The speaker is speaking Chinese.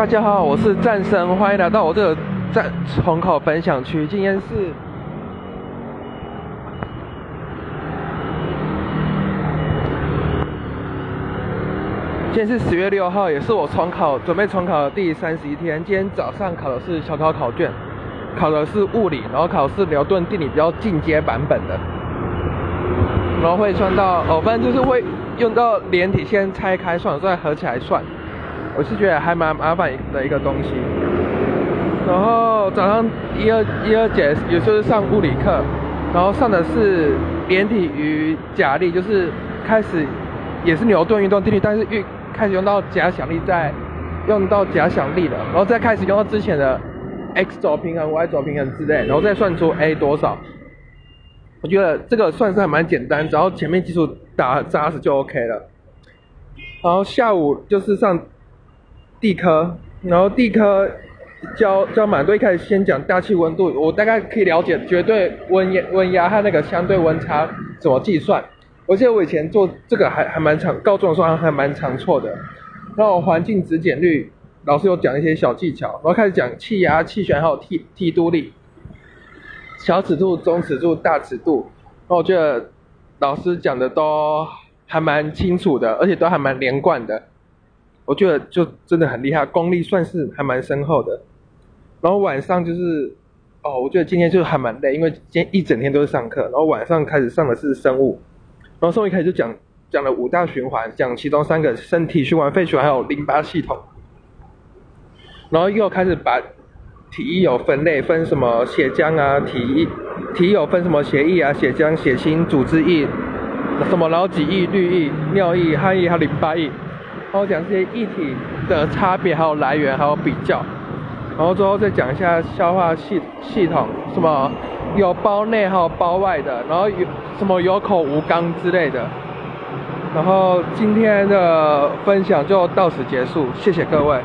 大家好，我是战神，欢迎来到我这个战重考分享区。今天是今天是十月六号，也是我重考准备重考的第三十一天。今天早上考的是小考考卷，考的是物理，然后考试牛顿定理比较进阶版本的，然后会算到哦，反正就是会用到连体先拆开算，再合起来算。我是觉得还蛮麻烦的一个东西。然后早上一二一二节也就是上物理课，然后上的是连体与假力，就是开始也是牛顿运动定律，但是运开始用到假想力，在用到假想力了，然后再开始用到之前的 x 轴平衡、y 轴平衡之类，然后再算出 a 多少。我觉得这个算是还蛮简单，只要前面基础打扎实就 OK 了。然后下午就是上地科，然后地科教教满队，开始先讲大气温度，我大概可以了解绝对温压温压和那个相对温差怎么计算。我记得我以前做这个还还蛮常，高中的时候还蛮常错的。然后环境质检率，老师有讲一些小技巧，然后开始讲气压、气旋还有梯梯度力，小尺度、中尺度、大尺度。然后我觉得老师讲的都还蛮清楚的，而且都还蛮连贯的。我觉得就真的很厉害，功力算是还蛮深厚的。然后晚上就是，哦，我觉得今天就还蛮累，因为今天一整天都是上课，然后晚上开始上的是生物。然后生物一开始就讲讲了五大循环，讲其中三个身体循环、肺循环还有淋巴系统。然后又开始把体液有分类，分什么血浆啊，体液体液有分什么血液啊、血浆、血清、组织液，什么脑脊液、氯液、尿液、汗液还有淋巴液。然后讲这些液体的差别，还有来源，还有比较。然后最后再讲一下消化系系统，什么有包内还有包外的，然后有什么有口无肛之类的。然后今天的分享就到此结束，谢谢各位。